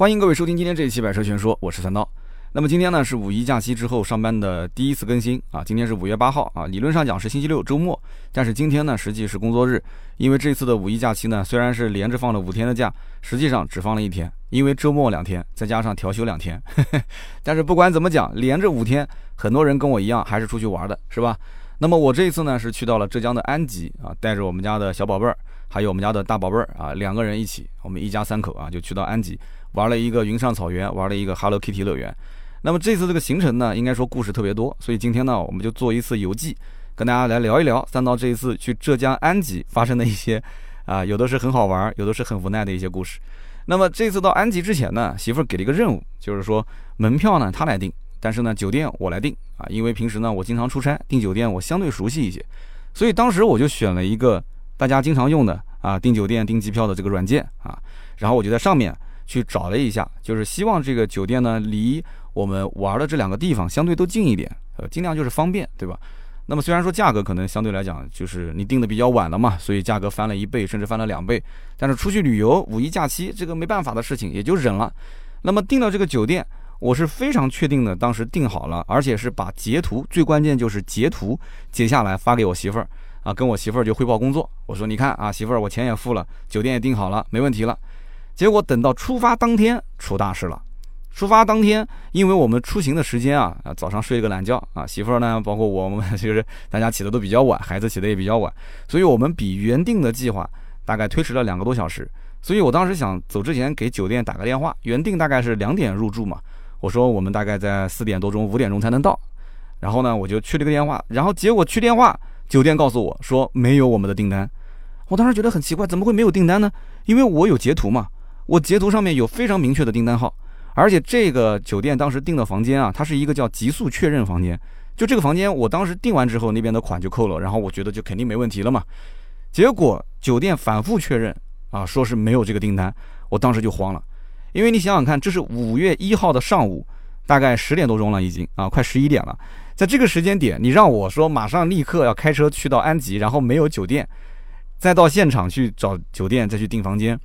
欢迎各位收听今天这一期《百车全说》，我是三刀。那么今天呢是五一假期之后上班的第一次更新啊，今天是五月八号啊，理论上讲是星期六周末，但是今天呢实际是工作日，因为这次的五一假期呢虽然是连着放了五天的假，实际上只放了一天，因为周末两天再加上调休两天，但是不管怎么讲，连着五天，很多人跟我一样还是出去玩的，是吧？那么我这一次呢是去到了浙江的安吉啊，带着我们家的小宝贝儿，还有我们家的大宝贝儿啊，两个人一起，我们一家三口啊就去到安吉玩了一个云上草原，玩了一个 Hello Kitty 乐园。那么这次这个行程呢，应该说故事特别多，所以今天呢，我们就做一次游记，跟大家来聊一聊三刀这一次去浙江安吉发生的一些，啊，有的是很好玩，有的是很无奈的一些故事。那么这次到安吉之前呢，媳妇儿给了一个任务，就是说门票呢她来订，但是呢酒店我来订啊，因为平时呢我经常出差，订酒店我相对熟悉一些，所以当时我就选了一个大家经常用的啊订酒店订机票的这个软件啊，然后我就在上面去找了一下，就是希望这个酒店呢离。我们玩的这两个地方相对都近一点，呃，尽量就是方便，对吧？那么虽然说价格可能相对来讲就是你定的比较晚了嘛，所以价格翻了一倍，甚至翻了两倍。但是出去旅游五一假期这个没办法的事情，也就忍了。那么订到这个酒店，我是非常确定的，当时订好了，而且是把截图，最关键就是截图截下来发给我媳妇儿啊，跟我媳妇儿就汇报工作。我说你看啊，媳妇儿，我钱也付了，酒店也订好了，没问题了。结果等到出发当天出大事了。出发当天，因为我们出行的时间啊，啊早上睡了个懒觉啊，媳妇儿呢，包括我们就是大家起的都比较晚，孩子起的也比较晚，所以我们比原定的计划大概推迟了两个多小时。所以我当时想走之前给酒店打个电话，原定大概是两点入住嘛，我说我们大概在四点多钟、五点钟才能到。然后呢，我就去了个电话，然后结果去电话，酒店告诉我说没有我们的订单。我当时觉得很奇怪，怎么会没有订单呢？因为我有截图嘛，我截图上面有非常明确的订单号。而且这个酒店当时订的房间啊，它是一个叫急速确认房间。就这个房间，我当时订完之后，那边的款就扣了，然后我觉得就肯定没问题了嘛。结果酒店反复确认啊，说是没有这个订单，我当时就慌了。因为你想想看，这是五月一号的上午，大概十点多钟了已经啊，快十一点了。在这个时间点，你让我说马上立刻要开车去到安吉，然后没有酒店，再到现场去找酒店再去订房间，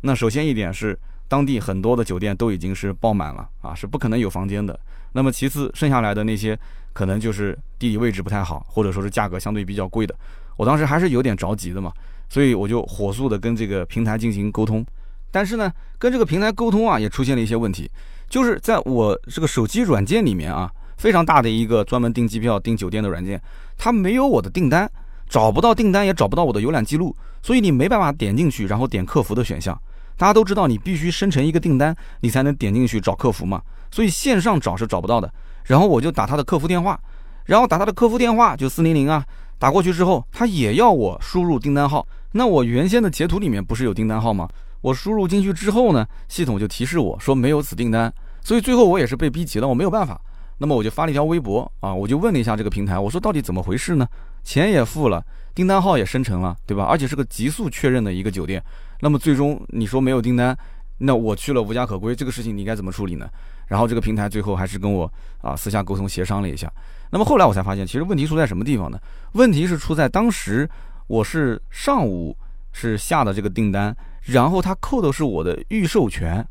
那首先一点是。当地很多的酒店都已经是爆满了啊，是不可能有房间的。那么其次，剩下来的那些可能就是地理位置不太好，或者说是价格相对比较贵的。我当时还是有点着急的嘛，所以我就火速的跟这个平台进行沟通。但是呢，跟这个平台沟通啊，也出现了一些问题，就是在我这个手机软件里面啊，非常大的一个专门订机票、订酒店的软件，它没有我的订单，找不到订单，也找不到我的浏览记录，所以你没办法点进去，然后点客服的选项。大家都知道，你必须生成一个订单，你才能点进去找客服嘛。所以线上找是找不到的。然后我就打他的客服电话，然后打他的客服电话就四零零啊，打过去之后，他也要我输入订单号。那我原先的截图里面不是有订单号吗？我输入进去之后呢，系统就提示我说没有此订单。所以最后我也是被逼急了，我没有办法。那么我就发了一条微博啊，我就问了一下这个平台，我说到底怎么回事呢？钱也付了，订单号也生成了，对吧？而且是个急速确认的一个酒店。那么最终你说没有订单，那我去了无家可归，这个事情你该怎么处理呢？然后这个平台最后还是跟我啊私下沟通协商了一下。那么后来我才发现，其实问题出在什么地方呢？问题是出在当时我是上午是下的这个订单，然后他扣的是我的预授权，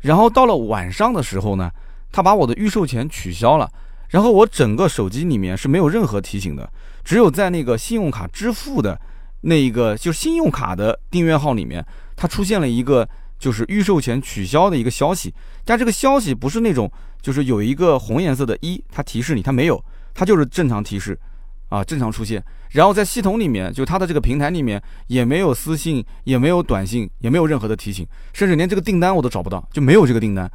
然后到了晚上的时候呢，他把我的预授权取消了，然后我整个手机里面是没有任何提醒的，只有在那个信用卡支付的。那一个就是信用卡的订阅号里面，它出现了一个就是预售前取消的一个消息，但这个消息不是那种就是有一个红颜色的一，它提示你，它没有，它就是正常提示，啊，正常出现。然后在系统里面，就它的这个平台里面也没有私信，也没有短信，也没有任何的提醒，甚至连这个订单我都找不到，就没有这个订单。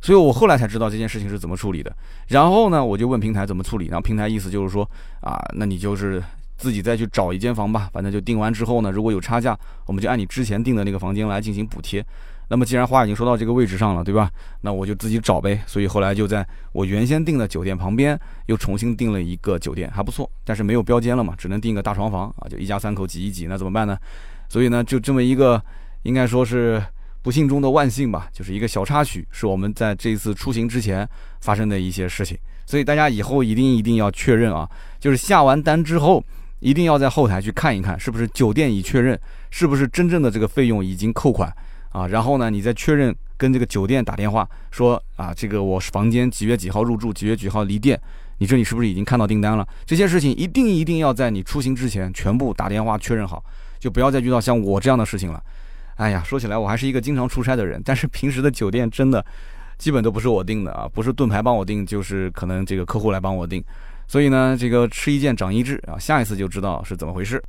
所以我后来才知道这件事情是怎么处理的。然后呢，我就问平台怎么处理，然后平台意思就是说，啊，那你就是。自己再去找一间房吧，反正就订完之后呢，如果有差价，我们就按你之前订的那个房间来进行补贴。那么既然话已经说到这个位置上了，对吧？那我就自己找呗。所以后来就在我原先订的酒店旁边又重新订了一个酒店，还不错，但是没有标间了嘛，只能订个大床房啊，就一家三口挤一挤，那怎么办呢？所以呢，就这么一个，应该说是不幸中的万幸吧，就是一个小插曲，是我们在这一次出行之前发生的一些事情。所以大家以后一定一定要确认啊，就是下完单之后。一定要在后台去看一看，是不是酒店已确认，是不是真正的这个费用已经扣款啊，然后呢，你再确认跟这个酒店打电话说啊，这个我房间几月几号入住，几月几号离店，你这里是不是已经看到订单了？这些事情一定一定要在你出行之前全部打电话确认好，就不要再遇到像我这样的事情了。哎呀，说起来我还是一个经常出差的人，但是平时的酒店真的基本都不是我订的啊，不是盾牌帮我订，就是可能这个客户来帮我订。所以呢，这个吃一堑长一智啊，下一次就知道是怎么回事。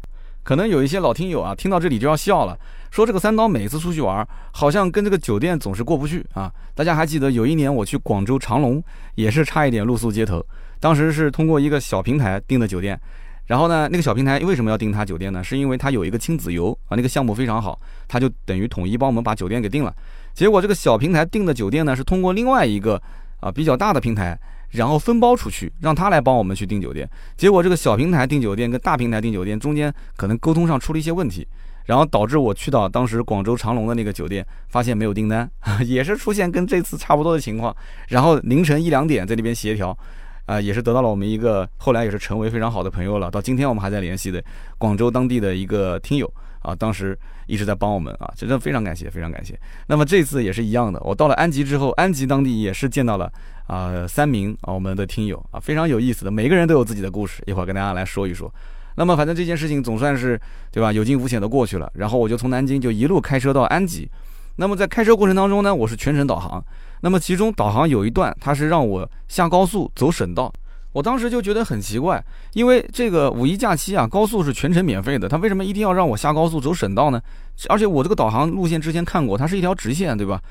可能有一些老听友啊，听到这里就要笑了，说这个三刀每次出去玩，好像跟这个酒店总是过不去啊。大家还记得有一年我去广州长隆，也是差一点露宿街头，当时是通过一个小平台订的酒店。然后呢，那个小平台为什么要订他酒店呢？是因为他有一个亲子游啊，那个项目非常好，他就等于统一帮我们把酒店给订了。结果这个小平台订的酒店呢，是通过另外一个啊比较大的平台，然后分包出去，让他来帮我们去订酒店。结果这个小平台订酒店跟大平台订酒店中间可能沟通上出了一些问题，然后导致我去到当时广州长隆的那个酒店，发现没有订单，也是出现跟这次差不多的情况。然后凌晨一两点在那边协调。啊，也是得到了我们一个后来也是成为非常好的朋友了，到今天我们还在联系的广州当地的一个听友啊，当时一直在帮我们啊，真的非常感谢，非常感谢。那么这次也是一样的，我到了安吉之后，安吉当地也是见到了啊三名啊我们的听友啊，非常有意思的，每个人都有自己的故事，一会儿跟大家来说一说。那么反正这件事情总算是对吧，有惊无险的过去了。然后我就从南京就一路开车到安吉。那么在开车过程当中呢，我是全程导航。那么其中导航有一段，它是让我下高速走省道，我当时就觉得很奇怪，因为这个五一假期啊，高速是全程免费的，他为什么一定要让我下高速走省道呢？而且我这个导航路线之前看过，它是一条直线，对吧？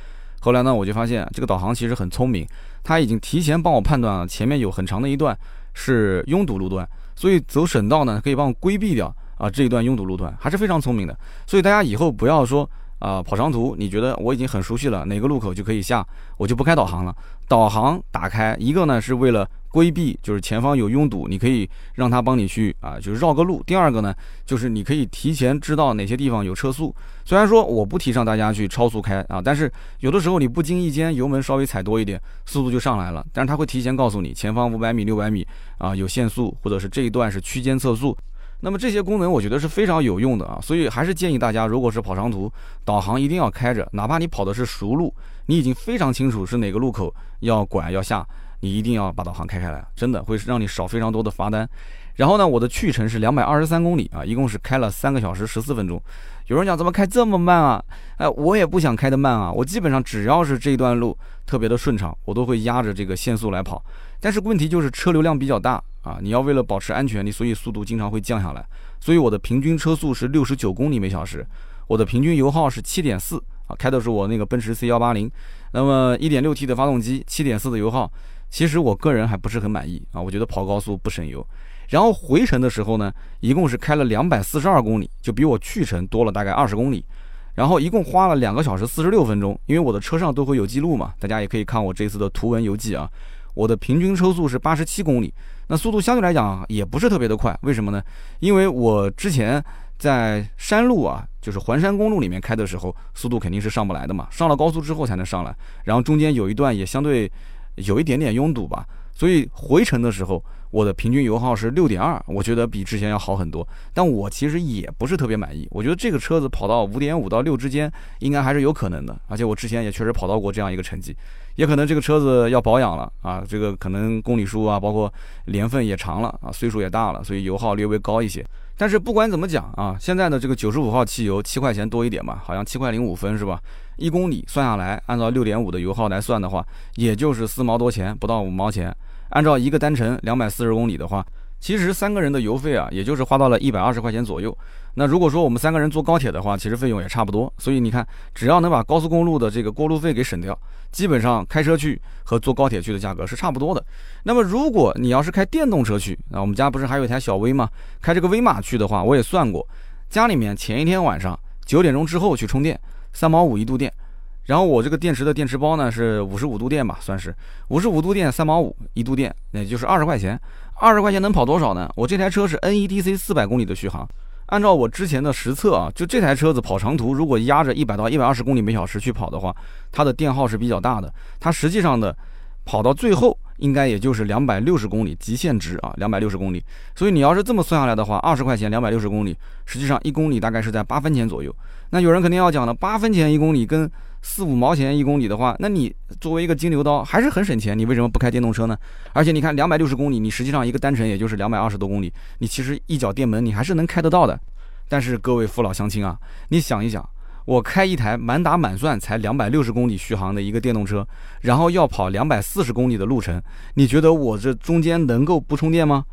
后来呢，我就发现这个导航其实很聪明，它已经提前帮我判断了前面有很长的一段是拥堵路段，所以走省道呢可以帮我规避掉啊这一段拥堵路段，还是非常聪明的。所以大家以后不要说。啊，跑长途，你觉得我已经很熟悉了，哪个路口就可以下，我就不开导航了。导航打开，一个呢是为了规避，就是前方有拥堵，你可以让他帮你去啊，就是绕个路。第二个呢，就是你可以提前知道哪些地方有车速。虽然说我不提倡大家去超速开啊，但是有的时候你不经意间油门稍微踩多一点，速度就上来了。但是他会提前告诉你，前方五百米、六百米啊有限速，或者是这一段是区间测速。那么这些功能我觉得是非常有用的啊，所以还是建议大家，如果是跑长途，导航一定要开着，哪怕你跑的是熟路，你已经非常清楚是哪个路口要拐要下，你一定要把导航开开来，真的会让你少非常多的罚单。然后呢，我的去程是两百二十三公里啊，一共是开了三个小时十四分钟。有人讲怎么开这么慢啊？哎，我也不想开的慢啊，我基本上只要是这段路特别的顺畅，我都会压着这个限速来跑。但是问题就是车流量比较大啊，你要为了保持安全，你所以速度经常会降下来。所以我的平均车速是六十九公里每小时，我的平均油耗是七点四啊，开的是我那个奔驰 C 幺八零，那么一点六 T 的发动机，七点四的油耗，其实我个人还不是很满意啊，我觉得跑高速不省油。然后回程的时候呢，一共是开了两百四十二公里，就比我去程多了大概二十公里。然后一共花了两个小时四十六分钟，因为我的车上都会有记录嘛，大家也可以看我这次的图文游记啊。我的平均车速是八十七公里，那速度相对来讲也不是特别的快，为什么呢？因为我之前在山路啊，就是环山公路里面开的时候，速度肯定是上不来的嘛，上了高速之后才能上来，然后中间有一段也相对有一点点拥堵吧，所以回程的时候。我的平均油耗是六点二，我觉得比之前要好很多，但我其实也不是特别满意。我觉得这个车子跑到五点五到六之间，应该还是有可能的。而且我之前也确实跑到过这样一个成绩，也可能这个车子要保养了啊，这个可能公里数啊，包括年份也长了啊，岁数也大了，所以油耗略微高一些。但是不管怎么讲啊，现在的这个九十五号汽油七块钱多一点吧，好像七块零五分是吧？一公里算下来，按照六点五的油耗来算的话，也就是四毛多钱，不到五毛钱。按照一个单程两百四十公里的话，其实三个人的油费啊，也就是花到了一百二十块钱左右。那如果说我们三个人坐高铁的话，其实费用也差不多。所以你看，只要能把高速公路的这个过路费给省掉，基本上开车去和坐高铁去的价格是差不多的。那么如果你要是开电动车去，那我们家不是还有一台小威吗？开这个威马去的话，我也算过，家里面前一天晚上九点钟之后去充电，三毛五一度电。然后我这个电池的电池包呢是五十五度电吧，算是五十五度电三毛五一度电，那就是二十块钱。二十块钱能跑多少呢？我这台车是 NEDC 四百公里的续航，按照我之前的实测啊，就这台车子跑长途，如果压着一百到一百二十公里每小时去跑的话，它的电耗是比较大的。它实际上的跑到最后应该也就是两百六十公里极限值啊，两百六十公里。所以你要是这么算下来的话，二十块钱两百六十公里，实际上一公里大概是在八分钱左右。那有人肯定要讲了，八分钱一公里跟四五毛钱一公里的话，那你作为一个金牛刀还是很省钱，你为什么不开电动车呢？而且你看两百六十公里，你实际上一个单程也就是两百二十多公里，你其实一脚电门你还是能开得到的。但是各位父老乡亲啊，你想一想，我开一台满打满算才两百六十公里续航的一个电动车，然后要跑两百四十公里的路程，你觉得我这中间能够不充电吗？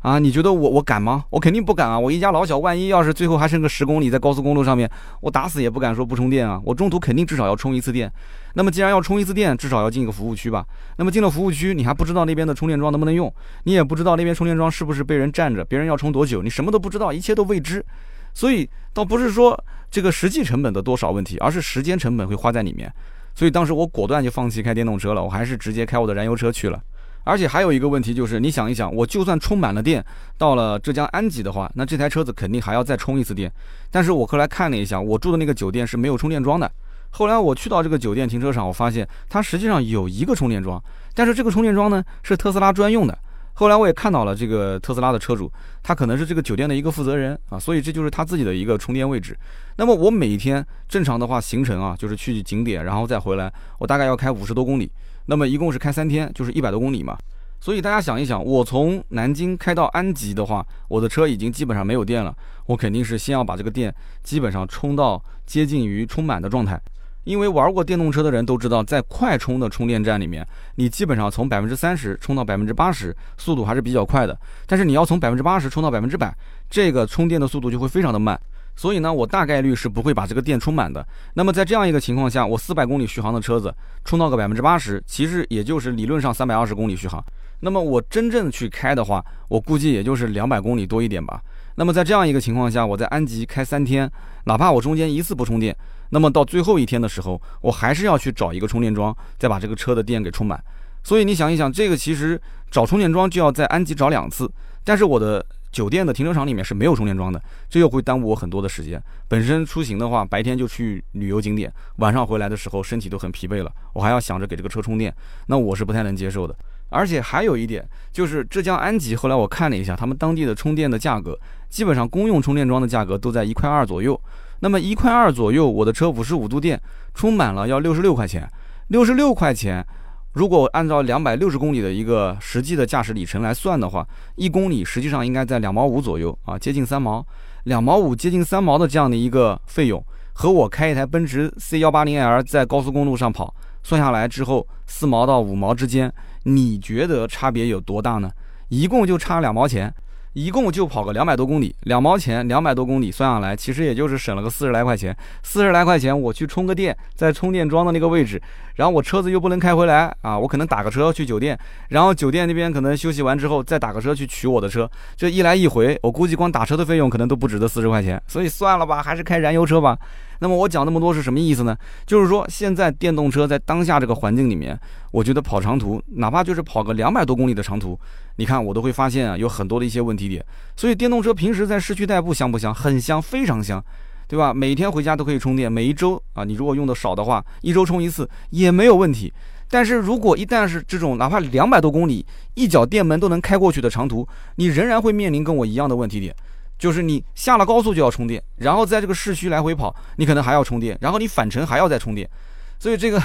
啊，你觉得我我敢吗？我肯定不敢啊！我一家老小，万一要是最后还剩个十公里在高速公路上面，我打死也不敢说不充电啊！我中途肯定至少要充一次电。那么既然要充一次电，至少要进一个服务区吧？那么进了服务区，你还不知道那边的充电桩能不能用，你也不知道那边充电桩是不是被人占着，别人要充多久，你什么都不知道，一切都未知。所以倒不是说这个实际成本的多少问题，而是时间成本会花在里面。所以当时我果断就放弃开电动车了，我还是直接开我的燃油车去了。而且还有一个问题就是，你想一想，我就算充满了电，到了浙江安吉的话，那这台车子肯定还要再充一次电。但是我后来看了一下，我住的那个酒店是没有充电桩的。后来我去到这个酒店停车场，我发现它实际上有一个充电桩，但是这个充电桩呢是特斯拉专用的。后来我也看到了这个特斯拉的车主，他可能是这个酒店的一个负责人啊，所以这就是他自己的一个充电位置。那么我每天正常的话行程啊，就是去景点然后再回来，我大概要开五十多公里。那么一共是开三天，就是一百多公里嘛。所以大家想一想，我从南京开到安吉的话，我的车已经基本上没有电了。我肯定是先要把这个电基本上充到接近于充满的状态。因为玩过电动车的人都知道，在快充的充电站里面，你基本上从百分之三十充到百分之八十，速度还是比较快的。但是你要从百分之八十充到百分之百，这个充电的速度就会非常的慢。所以呢，我大概率是不会把这个电充满的。那么在这样一个情况下，我四百公里续航的车子充到个百分之八十，其实也就是理论上三百二十公里续航。那么我真正去开的话，我估计也就是两百公里多一点吧。那么在这样一个情况下，我在安吉开三天，哪怕我中间一次不充电，那么到最后一天的时候，我还是要去找一个充电桩，再把这个车的电给充满。所以你想一想，这个其实找充电桩就要在安吉找两次，但是我的。酒店的停车场里面是没有充电桩的，这又会耽误我很多的时间。本身出行的话，白天就去旅游景点，晚上回来的时候身体都很疲惫了，我还要想着给这个车充电，那我是不太能接受的。而且还有一点，就是浙江安吉，后来我看了一下，他们当地的充电的价格，基本上公用充电桩的价格都在一块二左右。那么一块二左右，我的车五十五度电充满了要六十六块钱，六十六块钱。如果按照两百六十公里的一个实际的驾驶里程来算的话，一公里实际上应该在两毛五左右啊，接近三毛，两毛五接近三毛的这样的一个费用，和我开一台奔驰 C 幺八零 L 在高速公路上跑，算下来之后四毛到五毛之间，你觉得差别有多大呢？一共就差两毛钱。一共就跑个两百多公里，两毛钱，两百多公里算下来，其实也就是省了个四十来块钱。四十来块钱，我去充个电，在充电桩的那个位置，然后我车子又不能开回来啊，我可能打个车去酒店，然后酒店那边可能休息完之后再打个车去取我的车，这一来一回，我估计光打车的费用可能都不止这四十块钱，所以算了吧，还是开燃油车吧。那么我讲那么多是什么意思呢？就是说现在电动车在当下这个环境里面，我觉得跑长途，哪怕就是跑个两百多公里的长途，你看我都会发现啊，有很多的一些问题点。所以电动车平时在市区代步香不香？很香，非常香，对吧？每天回家都可以充电，每一周啊，你如果用的少的话，一周充一次也没有问题。但是如果一旦是这种哪怕两百多公里，一脚电门都能开过去的长途，你仍然会面临跟我一样的问题点。就是你下了高速就要充电，然后在这个市区来回跑，你可能还要充电，然后你返程还要再充电，所以这个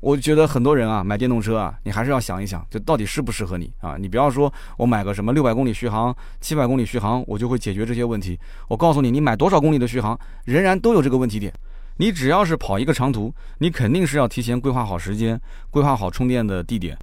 我觉得很多人啊买电动车啊，你还是要想一想，这到底适不适合你啊？你不要说我买个什么六百公里续航、七百公里续航，我就会解决这些问题。我告诉你，你买多少公里的续航，仍然都有这个问题点。你只要是跑一个长途，你肯定是要提前规划好时间，规划好充电的地点。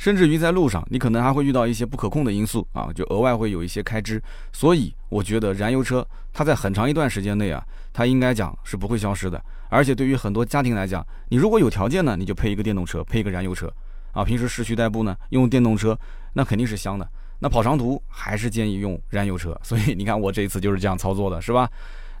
甚至于在路上，你可能还会遇到一些不可控的因素啊，就额外会有一些开支。所以我觉得燃油车它在很长一段时间内啊，它应该讲是不会消失的。而且对于很多家庭来讲，你如果有条件呢，你就配一个电动车，配一个燃油车啊。平时市区代步呢，用电动车那肯定是香的。那跑长途还是建议用燃油车。所以你看我这一次就是这样操作的，是吧？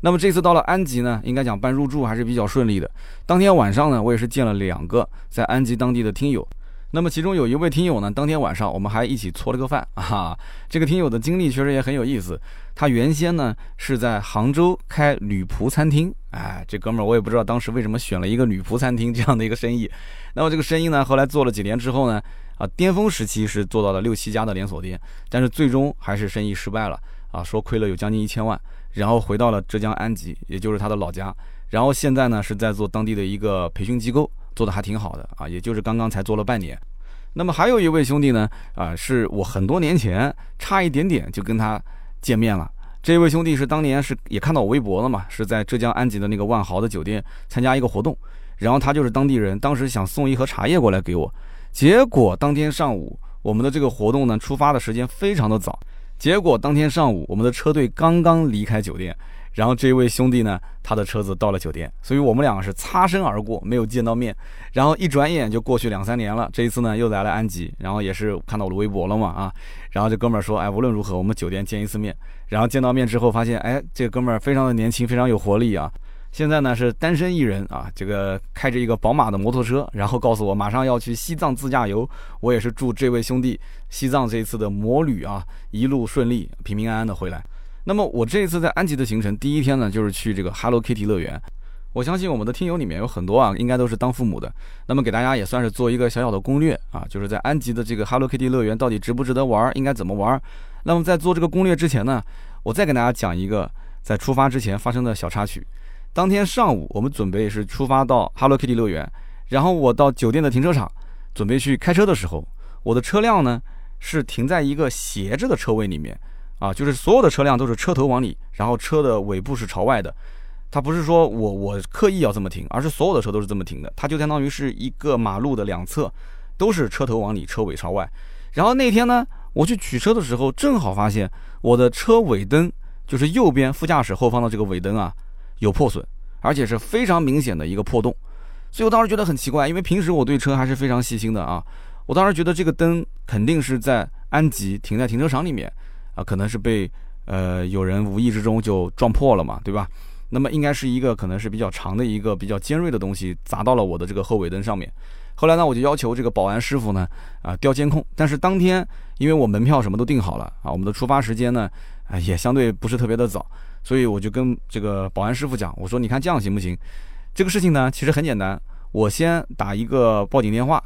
那么这次到了安吉呢，应该讲办入住还是比较顺利的。当天晚上呢，我也是见了两个在安吉当地的听友。那么其中有一位听友呢，当天晚上我们还一起搓了个饭啊。这个听友的经历确实也很有意思。他原先呢是在杭州开女仆餐厅，哎，这哥们儿我也不知道当时为什么选了一个女仆餐厅这样的一个生意。那么这个生意呢，后来做了几年之后呢，啊，巅峰时期是做到了六七家的连锁店，但是最终还是生意失败了啊，说亏了有将近一千万，然后回到了浙江安吉，也就是他的老家。然后现在呢是在做当地的一个培训机构，做的还挺好的啊，也就是刚刚才做了半年。那么还有一位兄弟呢，啊，是我很多年前差一点点就跟他见面了。这位兄弟是当年是也看到我微博了嘛，是在浙江安吉的那个万豪的酒店参加一个活动，然后他就是当地人，当时想送一盒茶叶过来给我，结果当天上午我们的这个活动呢出发的时间非常的早，结果当天上午我们的车队刚刚离开酒店。然后这位兄弟呢，他的车子到了酒店，所以我们两个是擦身而过，没有见到面。然后一转眼就过去两三年了，这一次呢又来了安吉，然后也是看到我的微博了嘛啊。然后这哥们儿说，哎，无论如何我们酒店见一次面。然后见到面之后发现，哎，这个哥们儿非常的年轻，非常有活力啊。现在呢是单身一人啊，这个开着一个宝马的摩托车，然后告诉我马上要去西藏自驾游。我也是祝这位兄弟西藏这一次的摩旅啊一路顺利，平平安安的回来。那么我这一次在安吉的行程，第一天呢就是去这个 Hello Kitty 乐园。我相信我们的听友里面有很多啊，应该都是当父母的。那么给大家也算是做一个小小的攻略啊，就是在安吉的这个 Hello Kitty 乐园到底值不值得玩，应该怎么玩。那么在做这个攻略之前呢，我再给大家讲一个在出发之前发生的小插曲。当天上午我们准备是出发到 Hello Kitty 乐园，然后我到酒店的停车场准备去开车的时候，我的车辆呢是停在一个斜着的车位里面。啊，就是所有的车辆都是车头往里，然后车的尾部是朝外的。它不是说我我刻意要这么停，而是所有的车都是这么停的。它就相当于是一个马路的两侧都是车头往里，车尾朝外。然后那天呢，我去取车的时候，正好发现我的车尾灯，就是右边副驾驶后方的这个尾灯啊，有破损，而且是非常明显的一个破洞。所以我当时觉得很奇怪，因为平时我对车还是非常细心的啊。我当时觉得这个灯肯定是在安吉停在停车场里面。啊，可能是被呃有人无意之中就撞破了嘛，对吧？那么应该是一个可能是比较长的一个比较尖锐的东西砸到了我的这个后尾灯上面。后来呢，我就要求这个保安师傅呢啊调监控。但是当天因为我门票什么都订好了啊，我们的出发时间呢啊也相对不是特别的早，所以我就跟这个保安师傅讲，我说你看这样行不行？这个事情呢其实很简单，我先打一个报警电话，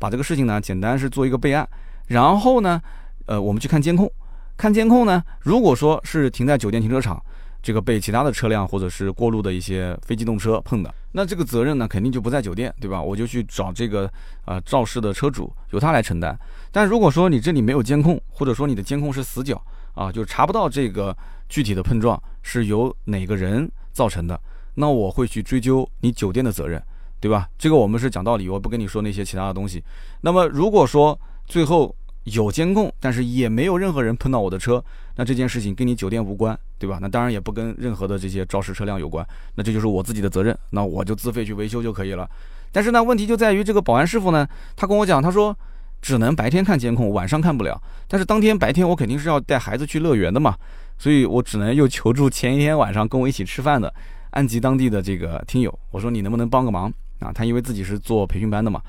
把这个事情呢简单是做一个备案，然后呢呃我们去看监控。看监控呢？如果说是停在酒店停车场，这个被其他的车辆或者是过路的一些非机动车碰的，那这个责任呢肯定就不在酒店，对吧？我就去找这个呃肇事的车主，由他来承担。但如果说你这里没有监控，或者说你的监控是死角啊，就查不到这个具体的碰撞是由哪个人造成的，那我会去追究你酒店的责任，对吧？这个我们是讲道理，我不跟你说那些其他的东西。那么如果说最后，有监控，但是也没有任何人碰到我的车，那这件事情跟你酒店无关，对吧？那当然也不跟任何的这些肇事车辆有关，那这就是我自己的责任，那我就自费去维修就可以了。但是呢，问题就在于这个保安师傅呢，他跟我讲，他说只能白天看监控，晚上看不了。但是当天白天我肯定是要带孩子去乐园的嘛，所以我只能又求助前一天晚上跟我一起吃饭的安吉当地的这个听友，我说你能不能帮个忙啊？他因为自己是做培训班的嘛，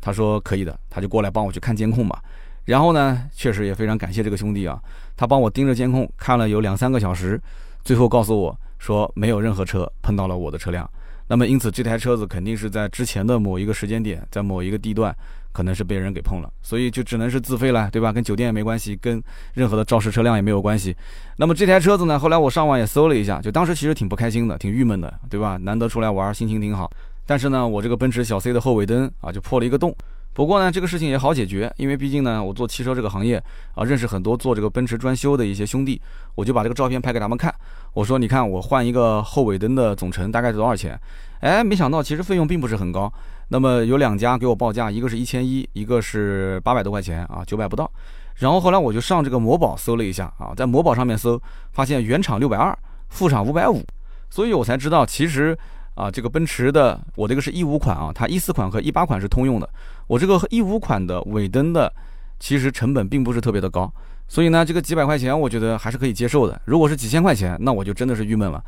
他说可以的，他就过来帮我去看监控嘛。然后呢，确实也非常感谢这个兄弟啊，他帮我盯着监控看了有两三个小时，最后告诉我说没有任何车碰到了我的车辆。那么因此这台车子肯定是在之前的某一个时间点，在某一个地段可能是被人给碰了，所以就只能是自费了，对吧？跟酒店也没关系，跟任何的肇事车辆也没有关系。那么这台车子呢，后来我上网也搜了一下，就当时其实挺不开心的，挺郁闷的，对吧？难得出来玩，心情挺好。但是呢，我这个奔驰小 C 的后尾灯啊就破了一个洞。不过呢，这个事情也好解决，因为毕竟呢，我做汽车这个行业啊，认识很多做这个奔驰专修的一些兄弟，我就把这个照片拍给他们看。我说，你看我换一个后尾灯的总成大概是多少钱？哎，没想到其实费用并不是很高。那么有两家给我报价，一个是一千一，一个是八百多块钱啊，九百不到。然后后来我就上这个某宝搜了一下啊，在某宝上面搜，发现原厂六百二，副厂五百五，所以我才知道其实。啊，这个奔驰的，我这个是一五款啊，它一四款和一八款是通用的。我这个一五款的尾灯的，其实成本并不是特别的高，所以呢，这个几百块钱我觉得还是可以接受的。如果是几千块钱，那我就真的是郁闷了。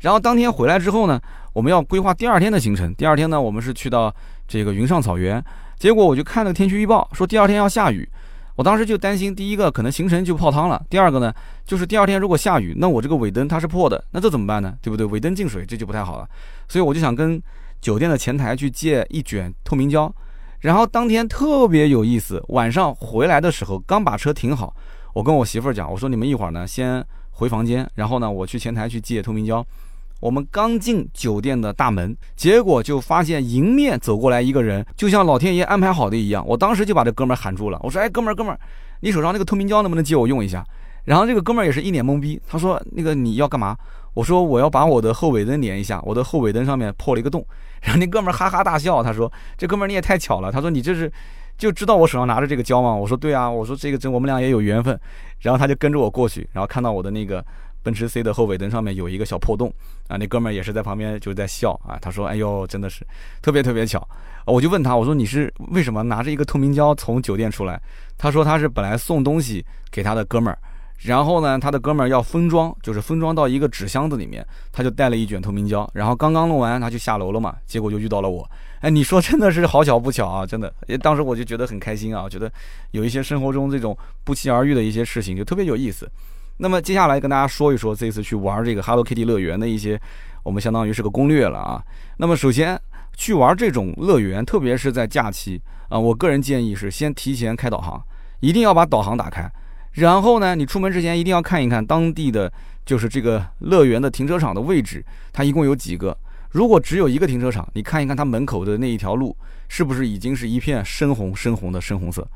然后当天回来之后呢，我们要规划第二天的行程。第二天呢，我们是去到这个云上草原，结果我就看了天气预报，说第二天要下雨。我当时就担心，第一个可能行程就泡汤了，第二个呢，就是第二天如果下雨，那我这个尾灯它是破的，那这怎么办呢？对不对？尾灯进水，这就不太好了。所以我就想跟酒店的前台去借一卷透明胶，然后当天特别有意思，晚上回来的时候刚把车停好，我跟我媳妇儿讲，我说你们一会儿呢先回房间，然后呢我去前台去借透明胶。我们刚进酒店的大门，结果就发现迎面走过来一个人，就像老天爷安排好的一样。我当时就把这哥们儿喊住了，我说：“哎，哥们儿，哥们儿，你手上那个透明胶能不能借我用一下？”然后这个哥们儿也是一脸懵逼，他说：“那个你要干嘛？”我说：“我要把我的后尾灯连一下，我的后尾灯上面破了一个洞。”然后那哥们儿哈哈大笑，他说：“这哥们儿你也太巧了。”他说：“你这是就知道我手上拿着这个胶吗？”我说：“对啊。”我说：“这个这我们俩也有缘分。”然后他就跟着我过去，然后看到我的那个。奔驰 C 的后尾灯上面有一个小破洞啊，那哥们儿也是在旁边就在笑啊。他说：“哎呦，真的是特别特别巧。”我就问他：“我说你是为什么拿着一个透明胶从酒店出来？”他说：“他是本来送东西给他的哥们儿，然后呢，他的哥们儿要封装，就是封装到一个纸箱子里面，他就带了一卷透明胶，然后刚刚弄完他就下楼了嘛，结果就遇到了我。哎，你说真的是好巧不巧啊！真的，当时我就觉得很开心啊，觉得有一些生活中这种不期而遇的一些事情就特别有意思。”那么接下来跟大家说一说这次去玩这个 Hello Kitty 乐园的一些，我们相当于是个攻略了啊。那么首先去玩这种乐园，特别是在假期啊，我个人建议是先提前开导航，一定要把导航打开。然后呢，你出门之前一定要看一看当地的就是这个乐园的停车场的位置，它一共有几个。如果只有一个停车场，你看一看它门口的那一条路是不是已经是一片深红深红的深红色。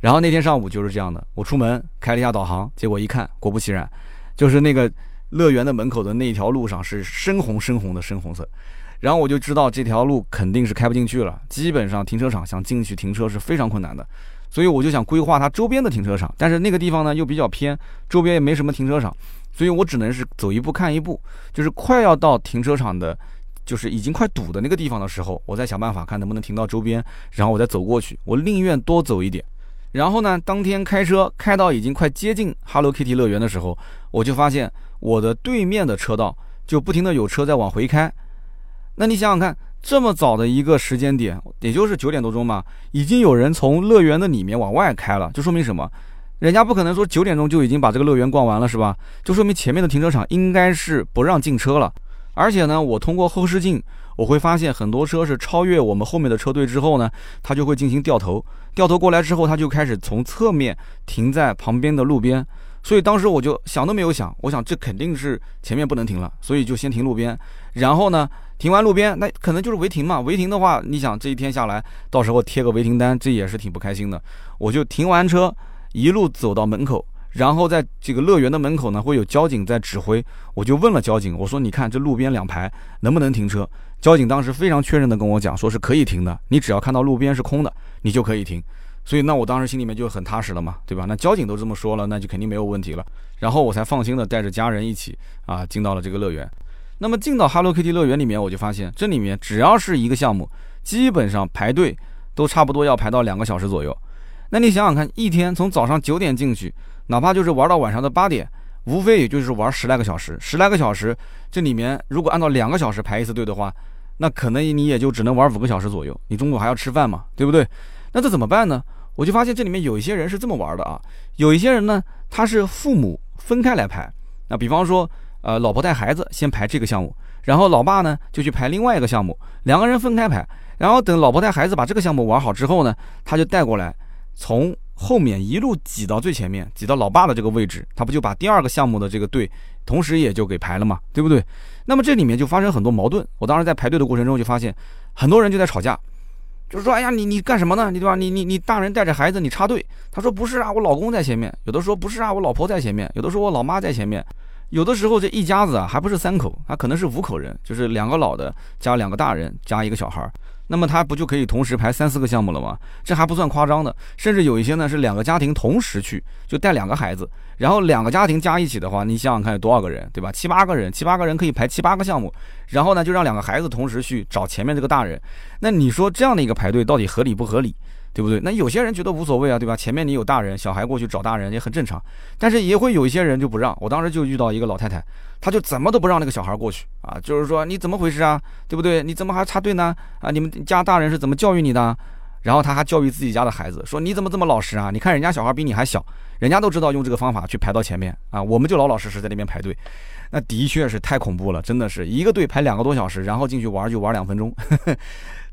然后那天上午就是这样的，我出门开了一下导航，结果一看，果不其然，就是那个乐园的门口的那条路上是深红深红的深红色，然后我就知道这条路肯定是开不进去了，基本上停车场想进去停车是非常困难的，所以我就想规划它周边的停车场，但是那个地方呢又比较偏，周边也没什么停车场，所以我只能是走一步看一步，就是快要到停车场的，就是已经快堵的那个地方的时候，我再想办法看能不能停到周边，然后我再走过去，我宁愿多走一点。然后呢，当天开车开到已经快接近 Hello Kitty 乐园的时候，我就发现我的对面的车道就不停的有车在往回开。那你想想看，这么早的一个时间点，也就是九点多钟嘛，已经有人从乐园的里面往外开了，就说明什么？人家不可能说九点钟就已经把这个乐园逛完了，是吧？就说明前面的停车场应该是不让进车了。而且呢，我通过后视镜。我会发现很多车是超越我们后面的车队之后呢，它就会进行掉头，掉头过来之后，它就开始从侧面停在旁边的路边。所以当时我就想都没有想，我想这肯定是前面不能停了，所以就先停路边。然后呢，停完路边，那可能就是违停嘛。违停的话，你想这一天下来，到时候贴个违停单，这也是挺不开心的。我就停完车，一路走到门口。然后在这个乐园的门口呢，会有交警在指挥。我就问了交警，我说：“你看这路边两排能不能停车？”交警当时非常确认的跟我讲，说是可以停的。你只要看到路边是空的，你就可以停。所以那我当时心里面就很踏实了嘛，对吧？那交警都这么说了，那就肯定没有问题了。然后我才放心的带着家人一起啊进到了这个乐园。那么进到 Hello Kitty 乐园里面，我就发现这里面只要是一个项目，基本上排队都差不多要排到两个小时左右。那你想想看，一天从早上九点进去。哪怕就是玩到晚上的八点，无非也就是玩十来个小时。十来个小时，这里面如果按照两个小时排一次队的话，那可能你也就只能玩五个小时左右。你中午还要吃饭嘛，对不对？那这怎么办呢？我就发现这里面有一些人是这么玩的啊，有一些人呢，他是父母分开来排。那比方说，呃，老婆带孩子先排这个项目，然后老爸呢就去排另外一个项目，两个人分开排。然后等老婆带孩子把这个项目玩好之后呢，他就带过来从。后面一路挤到最前面，挤到老爸的这个位置，他不就把第二个项目的这个队，同时也就给排了嘛，对不对？那么这里面就发生很多矛盾。我当时在排队的过程中就发现，很多人就在吵架，就是说，哎呀，你你干什么呢？你对吧？你你你大人带着孩子，你插队。他说不是啊，我老公在前面。有的说不是啊，我老婆在前面。有的说我老妈在前面。有的时候这一家子啊，还不是三口，他可能是五口人，就是两个老的加两个大人加一个小孩儿。那么他不就可以同时排三四个项目了吗？这还不算夸张的，甚至有一些呢是两个家庭同时去，就带两个孩子，然后两个家庭加一起的话，你想想看有多少个人，对吧？七八个人，七八个人可以排七八个项目，然后呢就让两个孩子同时去找前面这个大人，那你说这样的一个排队到底合理不合理？对不对？那有些人觉得无所谓啊，对吧？前面你有大人，小孩过去找大人也很正常。但是也会有一些人就不让。我当时就遇到一个老太太，她就怎么都不让那个小孩过去啊，就是说你怎么回事啊，对不对？你怎么还插队呢？啊，你们家大人是怎么教育你的？然后他还教育自己家的孩子，说你怎么这么老实啊？你看人家小孩比你还小，人家都知道用这个方法去排到前面啊，我们就老老实实在那边排队。那的确是太恐怖了，真的是一个队排两个多小时，然后进去玩就玩两分钟。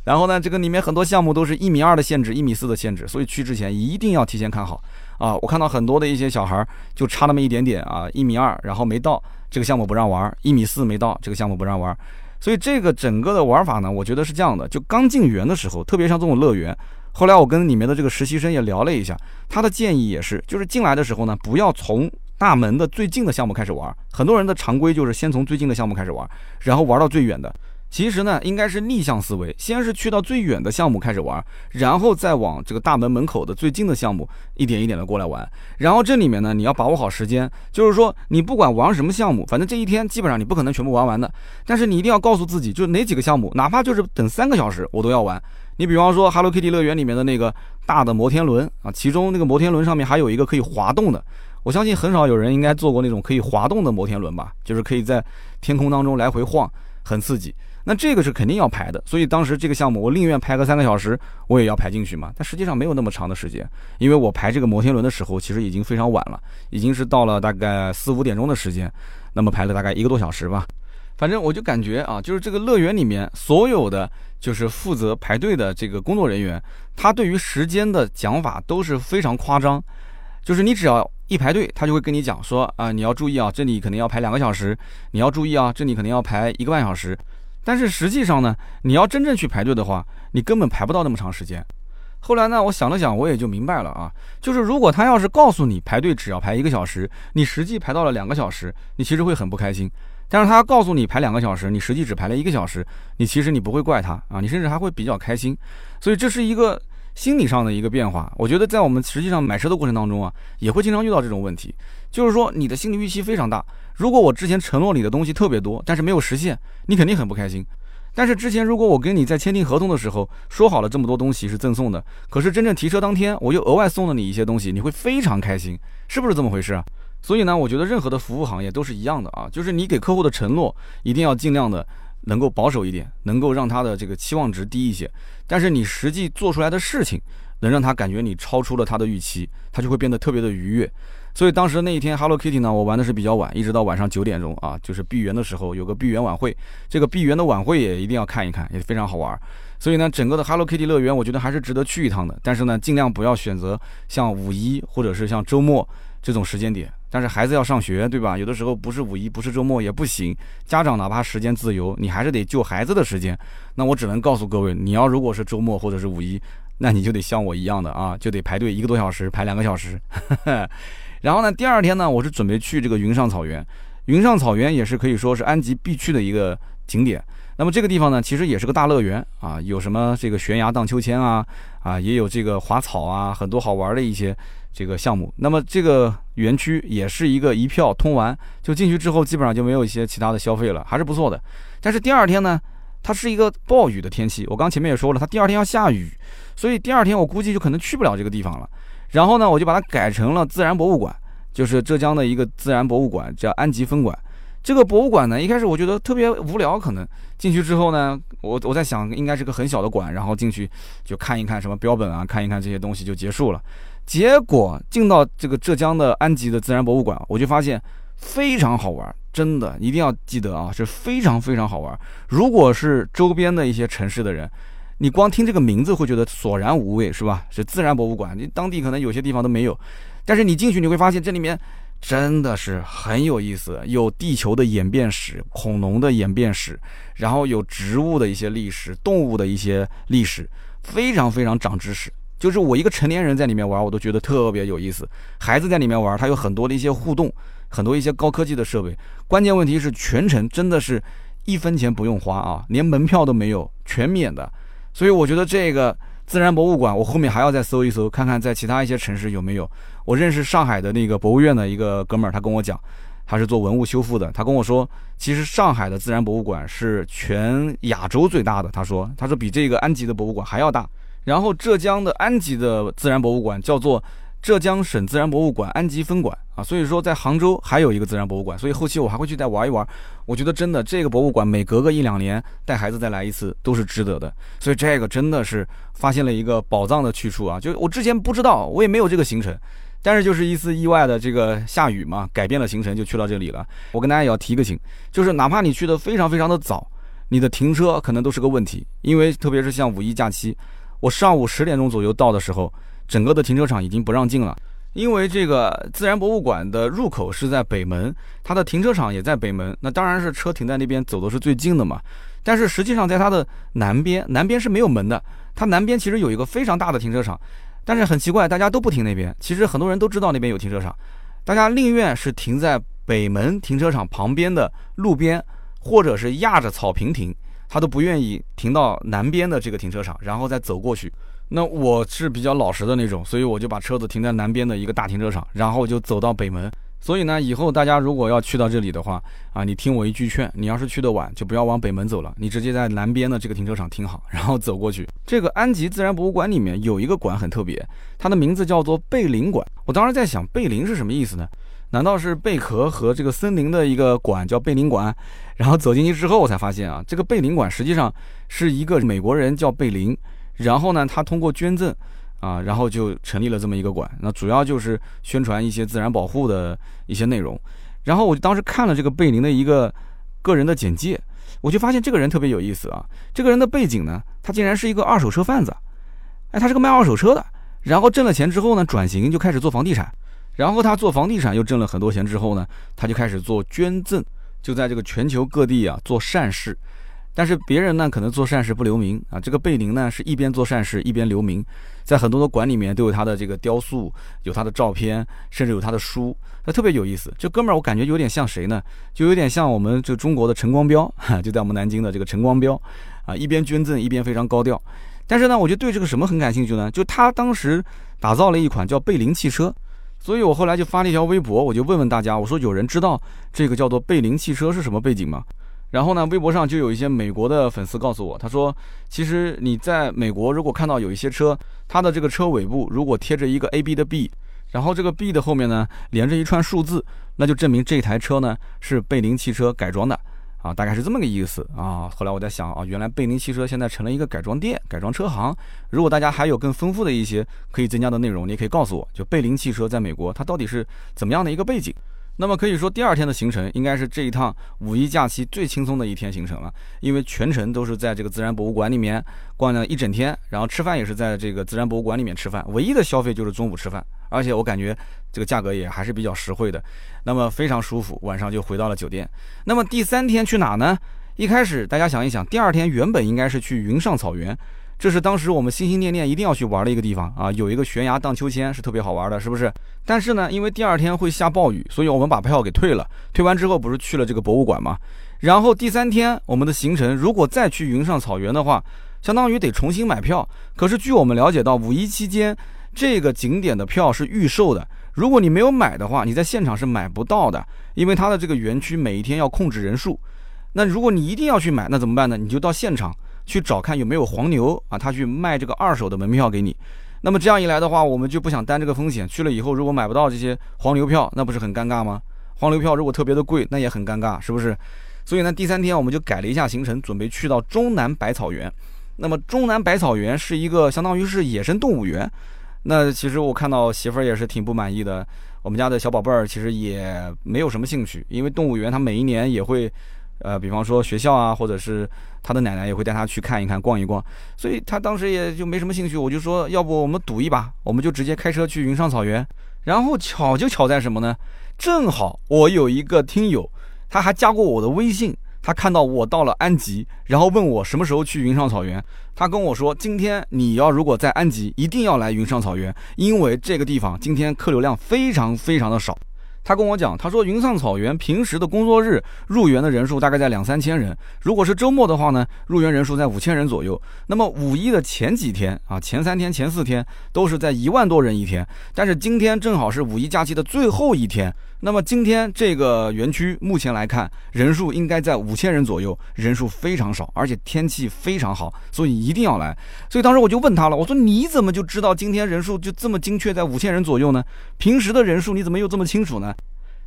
然后呢，这个里面很多项目都是一米二的限制，一米四的限制，所以去之前一定要提前看好啊！我看到很多的一些小孩就差那么一点点啊，一米二，然后没到这个项目不让玩，一米四没到这个项目不让玩，所以这个整个的玩法呢，我觉得是这样的：就刚进园的时候，特别像这种乐园，后来我跟里面的这个实习生也聊了一下，他的建议也是，就是进来的时候呢，不要从大门的最近的项目开始玩，很多人的常规就是先从最近的项目开始玩，然后玩到最远的。其实呢，应该是逆向思维，先是去到最远的项目开始玩，然后再往这个大门门口的最近的项目一点一点的过来玩。然后这里面呢，你要把握好时间，就是说你不管玩什么项目，反正这一天基本上你不可能全部玩完的。但是你一定要告诉自己，就哪几个项目，哪怕就是等三个小时，我都要玩。你比方说 Hello Kitty 乐园里面的那个大的摩天轮啊，其中那个摩天轮上面还有一个可以滑动的，我相信很少有人应该坐过那种可以滑动的摩天轮吧，就是可以在天空当中来回晃，很刺激。那这个是肯定要排的，所以当时这个项目我宁愿排个三个小时，我也要排进去嘛。但实际上没有那么长的时间，因为我排这个摩天轮的时候，其实已经非常晚了，已经是到了大概四五点钟的时间，那么排了大概一个多小时吧。反正我就感觉啊，就是这个乐园里面所有的就是负责排队的这个工作人员，他对于时间的讲法都是非常夸张，就是你只要一排队，他就会跟你讲说啊，你要注意啊，这里可能要排两个小时，你要注意啊，这里可能要排一个半小时。但是实际上呢，你要真正去排队的话，你根本排不到那么长时间。后来呢，我想了想，我也就明白了啊，就是如果他要是告诉你排队只要排一个小时，你实际排到了两个小时，你其实会很不开心。但是他告诉你排两个小时，你实际只排了一个小时，你其实你不会怪他啊，你甚至还会比较开心。所以这是一个心理上的一个变化。我觉得在我们实际上买车的过程当中啊，也会经常遇到这种问题，就是说你的心理预期非常大。如果我之前承诺你的东西特别多，但是没有实现，你肯定很不开心。但是之前如果我跟你在签订合同的时候说好了这么多东西是赠送的，可是真正提车当天我又额外送了你一些东西，你会非常开心，是不是这么回事啊？所以呢，我觉得任何的服务行业都是一样的啊，就是你给客户的承诺一定要尽量的能够保守一点，能够让他的这个期望值低一些，但是你实际做出来的事情能让他感觉你超出了他的预期，他就会变得特别的愉悦。所以当时那一天，Hello Kitty 呢，我玩的是比较晚，一直到晚上九点钟啊，就是闭园的时候有个闭园晚会，这个闭园的晚会也一定要看一看，也非常好玩。所以呢，整个的 Hello Kitty 乐园，我觉得还是值得去一趟的。但是呢，尽量不要选择像五一或者是像周末这种时间点。但是孩子要上学，对吧？有的时候不是五一，不是周末也不行。家长哪怕时间自由，你还是得救孩子的时间。那我只能告诉各位，你要如果是周末或者是五一，那你就得像我一样的啊，就得排队一个多小时，排两个小时。然后呢，第二天呢，我是准备去这个云上草原。云上草原也是可以说是安吉必去的一个景点。那么这个地方呢，其实也是个大乐园啊，有什么这个悬崖荡秋千啊，啊，也有这个滑草啊，很多好玩的一些这个项目。那么这个园区也是一个一票通完，就进去之后基本上就没有一些其他的消费了，还是不错的。但是第二天呢，它是一个暴雨的天气，我刚前面也说了，它第二天要下雨，所以第二天我估计就可能去不了这个地方了。然后呢，我就把它改成了自然博物馆，就是浙江的一个自然博物馆，叫安吉分馆。这个博物馆呢，一开始我觉得特别无聊，可能进去之后呢，我我在想应该是个很小的馆，然后进去就看一看什么标本啊，看一看这些东西就结束了。结果进到这个浙江的安吉的自然博物馆，我就发现非常好玩，真的一定要记得啊，是非常非常好玩。如果是周边的一些城市的人。你光听这个名字会觉得索然无味，是吧？是自然博物馆，你当地可能有些地方都没有，但是你进去你会发现这里面真的是很有意思，有地球的演变史、恐龙的演变史，然后有植物的一些历史、动物的一些历史，非常非常长知识。就是我一个成年人在里面玩，我都觉得特别有意思。孩子在里面玩，他有很多的一些互动，很多一些高科技的设备。关键问题是全程真的是一分钱不用花啊，连门票都没有，全免的。所以我觉得这个自然博物馆，我后面还要再搜一搜，看看在其他一些城市有没有。我认识上海的那个博物院的一个哥们儿，他跟我讲，他是做文物修复的。他跟我说，其实上海的自然博物馆是全亚洲最大的。他说，他说比这个安吉的博物馆还要大。然后浙江的安吉的自然博物馆叫做。浙江省自然博物馆安吉分馆啊，所以说在杭州还有一个自然博物馆，所以后期我还会去再玩一玩。我觉得真的这个博物馆每隔个一两年带孩子再来一次都是值得的，所以这个真的是发现了一个宝藏的去处啊！就我之前不知道，我也没有这个行程，但是就是一次意外的这个下雨嘛，改变了行程就去到这里了。我跟大家也要提个醒，就是哪怕你去的非常非常的早，你的停车可能都是个问题，因为特别是像五一假期，我上午十点钟左右到的时候，整个的停车场已经不让进了。因为这个自然博物馆的入口是在北门，它的停车场也在北门，那当然是车停在那边走的是最近的嘛。但是实际上在它的南边，南边是没有门的，它南边其实有一个非常大的停车场，但是很奇怪，大家都不停那边。其实很多人都知道那边有停车场，大家宁愿是停在北门停车场旁边的路边，或者是压着草坪停，他都不愿意停到南边的这个停车场，然后再走过去。那我是比较老实的那种，所以我就把车子停在南边的一个大停车场，然后就走到北门。所以呢，以后大家如果要去到这里的话，啊，你听我一句劝，你要是去的晚，就不要往北门走了，你直接在南边的这个停车场停好，然后走过去。这个安吉自然博物馆里面有一个馆很特别，它的名字叫做贝林馆。我当时在想，贝林是什么意思呢？难道是贝壳和这个森林的一个馆叫贝林馆？然后走进去之后，我才发现啊，这个贝林馆实际上是一个美国人叫贝林。然后呢，他通过捐赠，啊，然后就成立了这么一个馆。那主要就是宣传一些自然保护的一些内容。然后我就当时看了这个贝林的一个个人的简介，我就发现这个人特别有意思啊。这个人的背景呢，他竟然是一个二手车贩子。哎，他是个卖二手车的。然后挣了钱之后呢，转型就开始做房地产。然后他做房地产又挣了很多钱之后呢，他就开始做捐赠，就在这个全球各地啊做善事。但是别人呢，可能做善事不留名啊。这个贝林呢，是一边做善事一边留名，在很多的馆里面都有他的这个雕塑，有他的照片，甚至有他的书，那特别有意思。这哥们儿，我感觉有点像谁呢？就有点像我们这中国的陈光标，就在我们南京的这个陈光标啊，一边捐赠一边非常高调。但是呢，我就对这个什么很感兴趣呢？就他当时打造了一款叫贝林汽车，所以我后来就发了一条微博，我就问问大家，我说有人知道这个叫做贝林汽车是什么背景吗？然后呢，微博上就有一些美国的粉丝告诉我，他说，其实你在美国如果看到有一些车，它的这个车尾部如果贴着一个 A B 的 B，然后这个 B 的后面呢连着一串数字，那就证明这台车呢是贝林汽车改装的，啊，大概是这么个意思啊。后来我在想啊，原来贝林汽车现在成了一个改装店、改装车行。如果大家还有更丰富的一些可以增加的内容，你可以告诉我，就贝林汽车在美国它到底是怎么样的一个背景。那么可以说，第二天的行程应该是这一趟五一假期最轻松的一天行程了，因为全程都是在这个自然博物馆里面逛了一整天，然后吃饭也是在这个自然博物馆里面吃饭，唯一的消费就是中午吃饭，而且我感觉这个价格也还是比较实惠的，那么非常舒服，晚上就回到了酒店。那么第三天去哪呢？一开始大家想一想，第二天原本应该是去云上草原。这是当时我们心心念念一定要去玩的一个地方啊，有一个悬崖荡秋千是特别好玩的，是不是？但是呢，因为第二天会下暴雨，所以我们把票给退了。退完之后不是去了这个博物馆吗？然后第三天我们的行程如果再去云上草原的话，相当于得重新买票。可是据我们了解到，五一期间这个景点的票是预售的，如果你没有买的话，你在现场是买不到的，因为它的这个园区每一天要控制人数。那如果你一定要去买，那怎么办呢？你就到现场。去找看有没有黄牛啊，他去卖这个二手的门票给你。那么这样一来的话，我们就不想担这个风险。去了以后，如果买不到这些黄牛票，那不是很尴尬吗？黄牛票如果特别的贵，那也很尴尬，是不是？所以呢，第三天我们就改了一下行程，准备去到中南百草园。那么中南百草园是一个相当于是野生动物园。那其实我看到媳妇儿也是挺不满意的。我们家的小宝贝儿其实也没有什么兴趣，因为动物园它每一年也会。呃，比方说学校啊，或者是他的奶奶也会带他去看一看、逛一逛，所以他当时也就没什么兴趣。我就说，要不我们赌一把，我们就直接开车去云上草原。然后巧就巧在什么呢？正好我有一个听友，他还加过我的微信，他看到我到了安吉，然后问我什么时候去云上草原。他跟我说，今天你要如果在安吉，一定要来云上草原，因为这个地方今天客流量非常非常的少。他跟我讲，他说云上草原平时的工作日入园的人数大概在两三千人，如果是周末的话呢，入园人数在五千人左右。那么五一的前几天啊，前三天、前四天都是在一万多人一天，但是今天正好是五一假期的最后一天。那么今天这个园区目前来看，人数应该在五千人左右，人数非常少，而且天气非常好，所以一定要来。所以当时我就问他了，我说你怎么就知道今天人数就这么精确在五千人左右呢？平时的人数你怎么又这么清楚呢？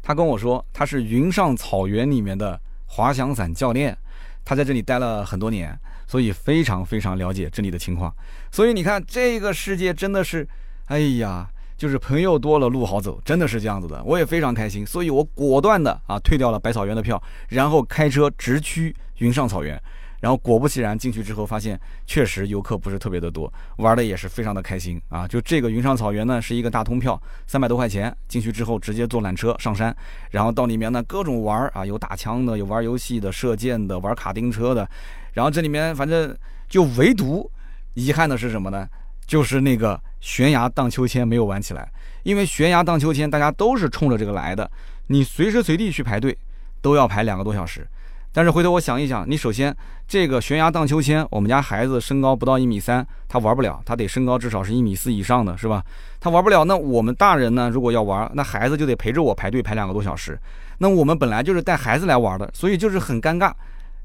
他跟我说他是云上草原里面的滑翔伞教练，他在这里待了很多年，所以非常非常了解这里的情况。所以你看这个世界真的是，哎呀。就是朋友多了路好走，真的是这样子的，我也非常开心，所以我果断的啊退掉了百草园的票，然后开车直驱云上草原。然后果不其然进去之后，发现确实游客不是特别的多，玩的也是非常的开心啊。就这个云上草原呢，是一个大通票，三百多块钱进去之后直接坐缆车上山，然后到里面呢各种玩啊，有打枪的，有玩游戏的，射箭的，玩卡丁车的，然后这里面反正就唯独遗憾的是什么呢？就是那个悬崖荡秋千没有玩起来，因为悬崖荡秋千大家都是冲着这个来的，你随时随地去排队都要排两个多小时。但是回头我想一想，你首先这个悬崖荡秋千，我们家孩子身高不到一米三，他玩不了，他得身高至少是一米四以上的是吧？他玩不了，那我们大人呢？如果要玩，那孩子就得陪着我排队排两个多小时。那我们本来就是带孩子来玩的，所以就是很尴尬。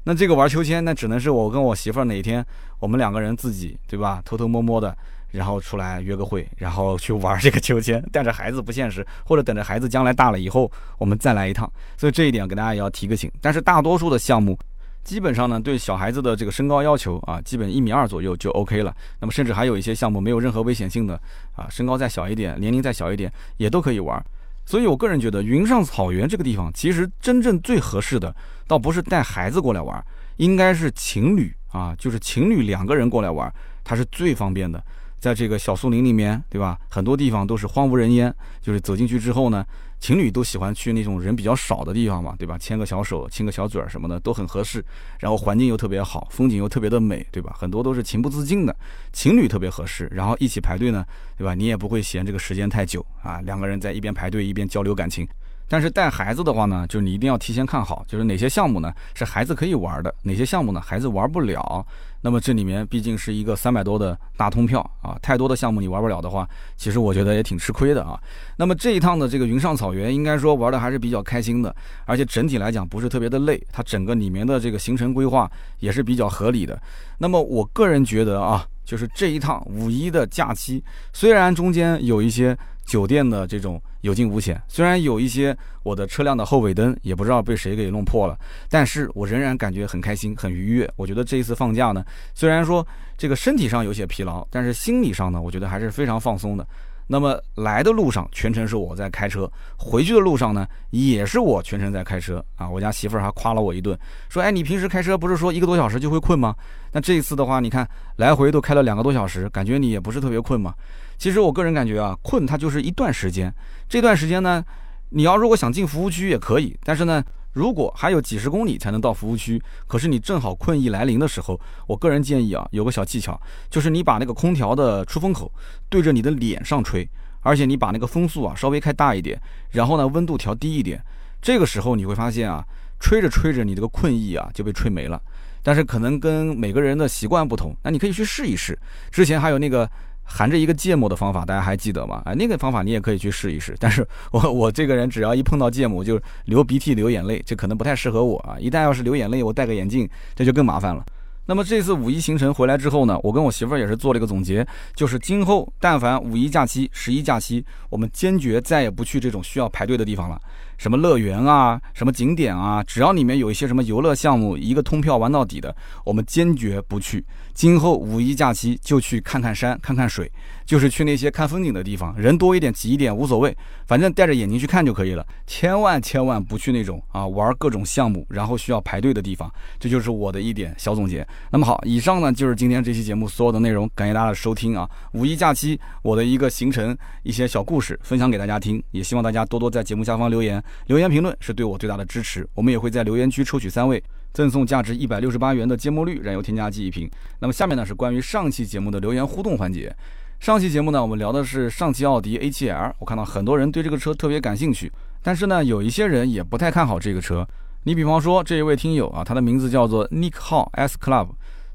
那这个玩秋千，那只能是我跟我媳妇儿哪天我们两个人自己对吧？偷偷摸摸的。然后出来约个会，然后去玩这个秋千，带着孩子不现实，或者等着孩子将来大了以后，我们再来一趟。所以这一点给大家也要提个醒。但是大多数的项目，基本上呢对小孩子的这个身高要求啊，基本一米二左右就 OK 了。那么甚至还有一些项目没有任何危险性的啊，身高再小一点，年龄再小一点也都可以玩。所以我个人觉得云上草原这个地方，其实真正最合适的，倒不是带孩子过来玩，应该是情侣啊，就是情侣两个人过来玩，它是最方便的。在这个小树林里面，对吧？很多地方都是荒无人烟，就是走进去之后呢，情侣都喜欢去那种人比较少的地方嘛，对吧？牵个小手，亲个小嘴儿什么的都很合适。然后环境又特别好，风景又特别的美，对吧？很多都是情不自禁的，情侣特别合适。然后一起排队呢，对吧？你也不会嫌这个时间太久啊，两个人在一边排队一边交流感情。但是带孩子的话呢，就是你一定要提前看好，就是哪些项目呢是孩子可以玩的，哪些项目呢孩子玩不了。那么这里面毕竟是一个三百多的大通票啊，太多的项目你玩不了的话，其实我觉得也挺吃亏的啊。那么这一趟的这个云上草原，应该说玩的还是比较开心的，而且整体来讲不是特别的累，它整个里面的这个行程规划也是比较合理的。那么我个人觉得啊，就是这一趟五一的假期，虽然中间有一些。酒店的这种有惊无险，虽然有一些我的车辆的后尾灯也不知道被谁给弄破了，但是我仍然感觉很开心、很愉悦。我觉得这一次放假呢，虽然说这个身体上有些疲劳，但是心理上呢，我觉得还是非常放松的。那么来的路上全程是我在开车，回去的路上呢也是我全程在开车啊。我家媳妇儿还夸了我一顿，说：“哎，你平时开车不是说一个多小时就会困吗？那这一次的话，你看来回都开了两个多小时，感觉你也不是特别困嘛。”其实我个人感觉啊，困它就是一段时间，这段时间呢，你要如果想进服务区也可以，但是呢，如果还有几十公里才能到服务区，可是你正好困意来临的时候，我个人建议啊，有个小技巧，就是你把那个空调的出风口对着你的脸上吹，而且你把那个风速啊稍微开大一点，然后呢温度调低一点，这个时候你会发现啊，吹着吹着你这个困意啊就被吹没了，但是可能跟每个人的习惯不同，那你可以去试一试，之前还有那个。含着一个芥末的方法，大家还记得吗？哎，那个方法你也可以去试一试。但是我我这个人只要一碰到芥末就流鼻涕流眼泪，这可能不太适合我啊。一旦要是流眼泪，我戴个眼镜，这就更麻烦了。那么这次五一行程回来之后呢，我跟我媳妇儿也是做了一个总结，就是今后但凡五一假期、十一假期，我们坚决再也不去这种需要排队的地方了。什么乐园啊，什么景点啊，只要里面有一些什么游乐项目，一个通票玩到底的，我们坚决不去。今后五一假期就去看看山，看看水，就是去那些看风景的地方，人多一点挤一点无所谓，反正戴着眼睛去看就可以了。千万千万不去那种啊玩各种项目然后需要排队的地方。这就是我的一点小总结。那么好，以上呢就是今天这期节目所有的内容，感谢大家的收听啊。五一假期我的一个行程，一些小故事分享给大家听，也希望大家多多在节目下方留言。留言评论是对我最大的支持，我们也会在留言区抽取三位，赠送价值一百六十八元的芥末绿燃油添加剂一瓶。那么下面呢是关于上期节目的留言互动环节。上期节目呢，我们聊的是上汽奥迪 A7L，我看到很多人对这个车特别感兴趣，但是呢，有一些人也不太看好这个车。你比方说这一位听友啊，他的名字叫做 Nick Hall S Club，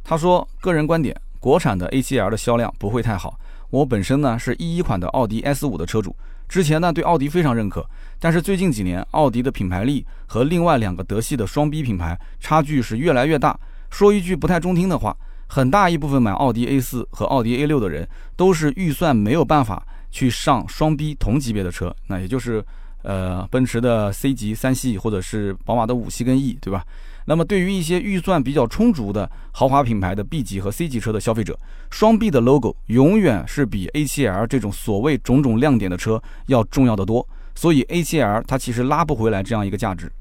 他说个人观点，国产的 A7L 的销量不会太好。我本身呢是一一款的奥迪 S5 的车主。之前呢，对奥迪非常认可，但是最近几年，奥迪的品牌力和另外两个德系的双 B 品牌差距是越来越大。说一句不太中听的话，很大一部分买奥迪 A4 和奥迪 A6 的人，都是预算没有办法去上双 B 同级别的车，那也就是，呃，奔驰的 C 级三系或者是宝马的五系跟 E，对吧？那么，对于一些预算比较充足的豪华品牌的 B 级和 C 级车的消费者，双 B 的 logo 永远是比 A7L 这种所谓种种亮点的车要重要的多。所以 A7L 它其实拉不回来这样一个价值。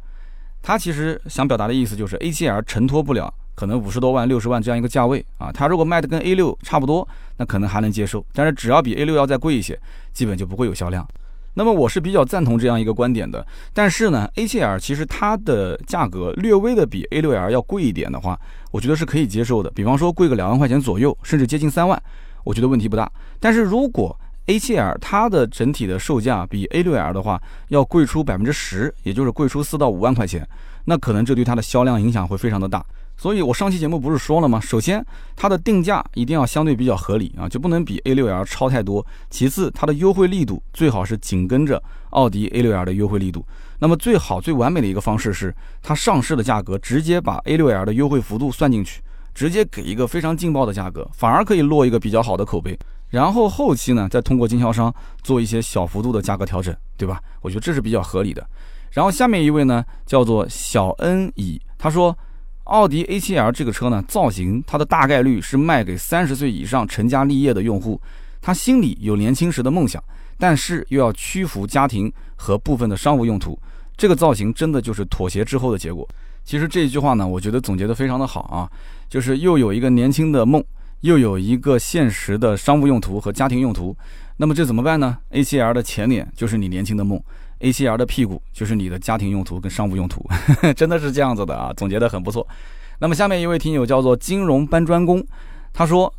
它其实想表达的意思就是 A7L 承托不了可能五十多万、六十万这样一个价位啊。它如果卖的跟 A 六差不多，那可能还能接受，但是只要比 A 六要再贵一些，基本就不会有销量。那么我是比较赞同这样一个观点的。但是呢，A7L 其实它的价格略微的比 A6L 要贵一点的话，我觉得是可以接受的。比方说贵个两万块钱左右，甚至接近三万，我觉得问题不大。但是如果 A7L 它的整体的售价比 A6L 的话要贵出百分之十，也就是贵出四到五万块钱。那可能这对它的销量影响会非常的大，所以我上期节目不是说了吗？首先，它的定价一定要相对比较合理啊，就不能比 A6L 超太多。其次，它的优惠力度最好是紧跟着奥迪 A6L 的优惠力度。那么最好最完美的一个方式是，它上市的价格直接把 A6L 的优惠幅度算进去，直接给一个非常劲爆的价格，反而可以落一个比较好的口碑。然后后期呢，再通过经销商做一些小幅度的价格调整，对吧？我觉得这是比较合理的。然后下面一位呢，叫做小恩乙，他说，奥迪 A7L 这个车呢，造型它的大概率是卖给三十岁以上成家立业的用户，他心里有年轻时的梦想，但是又要屈服家庭和部分的商务用途，这个造型真的就是妥协之后的结果。其实这一句话呢，我觉得总结的非常的好啊，就是又有一个年轻的梦，又有一个现实的商务用途和家庭用途，那么这怎么办呢？A7L 的前脸就是你年轻的梦。A7L 的屁股就是你的家庭用途跟商务用途，真的是这样子的啊，总结的很不错。那么下面一位听友叫做金融搬砖工，他说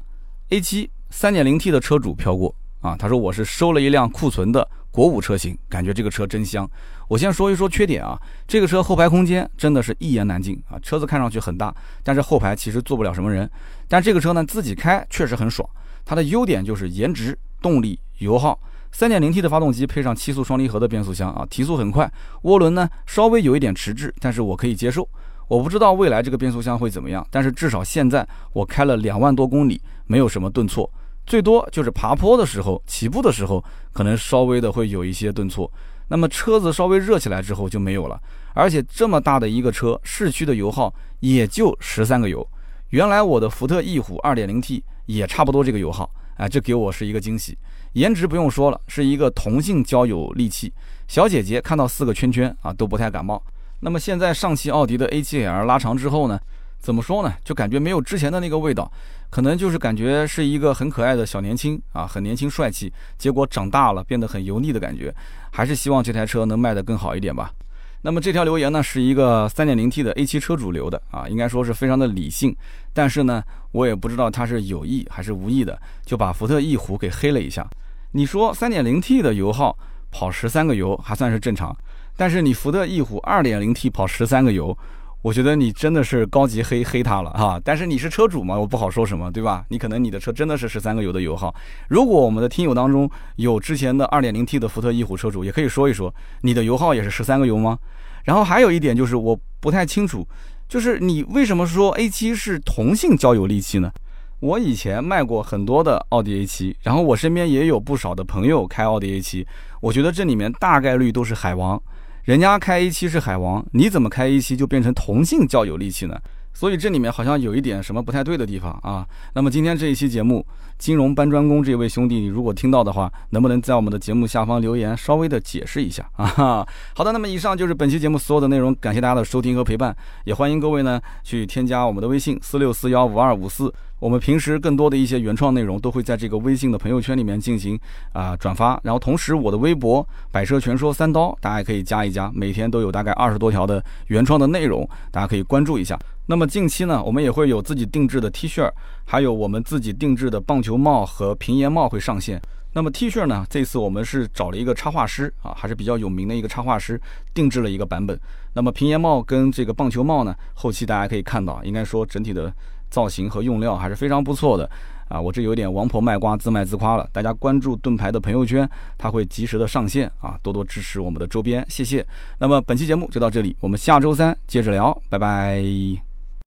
A7 3.0T 的车主飘过啊，他说我是收了一辆库存的国五车型，感觉这个车真香。我先说一说缺点啊，这个车后排空间真的是一言难尽啊，车子看上去很大，但是后排其实坐不了什么人。但这个车呢自己开确实很爽，它的优点就是颜值、动力、油耗。三点零 T 的发动机配上七速双离合的变速箱啊，提速很快。涡轮呢稍微有一点迟滞，但是我可以接受。我不知道未来这个变速箱会怎么样，但是至少现在我开了两万多公里，没有什么顿挫，最多就是爬坡的时候、起步的时候可能稍微的会有一些顿挫。那么车子稍微热起来之后就没有了。而且这么大的一个车，市区的油耗也就十三个油。原来我的福特翼虎二点零 T 也差不多这个油耗，哎，这给我是一个惊喜。颜值不用说了，是一个同性交友利器。小姐姐看到四个圈圈啊，都不太感冒。那么现在上汽奥迪的 A7L 拉长之后呢，怎么说呢？就感觉没有之前的那个味道，可能就是感觉是一个很可爱的小年轻啊，很年轻帅气。结果长大了变得很油腻的感觉。还是希望这台车能卖得更好一点吧。那么这条留言呢，是一个 3.0T 的 A7 车主留的啊，应该说是非常的理性。但是呢，我也不知道他是有意还是无意的，就把福特翼虎给黑了一下。你说 3.0T 的油耗跑十三个油还算是正常，但是你福特翼虎 2.0T 跑十三个油。我觉得你真的是高级黑黑它了哈，但是你是车主嘛，我不好说什么，对吧？你可能你的车真的是十三个油的油耗。如果我们的听友当中有之前的二点零 T 的福特翼虎车主，也可以说一说，你的油耗也是十三个油吗？然后还有一点就是我不太清楚，就是你为什么说 A7 是同性交友利器呢？我以前卖过很多的奥迪 A7，然后我身边也有不少的朋友开奥迪 A7，我觉得这里面大概率都是海王。人家开一期是海王，你怎么开一期就变成同性较有力气呢？所以这里面好像有一点什么不太对的地方啊。那么今天这一期节目，金融搬砖工这位兄弟，你如果听到的话，能不能在我们的节目下方留言，稍微的解释一下 啊？好的，那么以上就是本期节目所有的内容，感谢大家的收听和陪伴，也欢迎各位呢去添加我们的微信四六四幺五二五四。我们平时更多的一些原创内容都会在这个微信的朋友圈里面进行啊转发，然后同时我的微博百车全说三刀，大家可以加一加，每天都有大概二十多条的原创的内容，大家可以关注一下。那么近期呢，我们也会有自己定制的 T 恤，还有我们自己定制的棒球帽和平檐帽会上线。那么 T 恤呢，这次我们是找了一个插画师啊，还是比较有名的一个插画师定制了一个版本。那么平檐帽跟这个棒球帽呢，后期大家可以看到，应该说整体的。造型和用料还是非常不错的啊！我这有点王婆卖瓜自卖自夸了。大家关注盾牌的朋友圈，它会及时的上线啊，多多支持我们的周边，谢谢。那么本期节目就到这里，我们下周三接着聊，拜拜。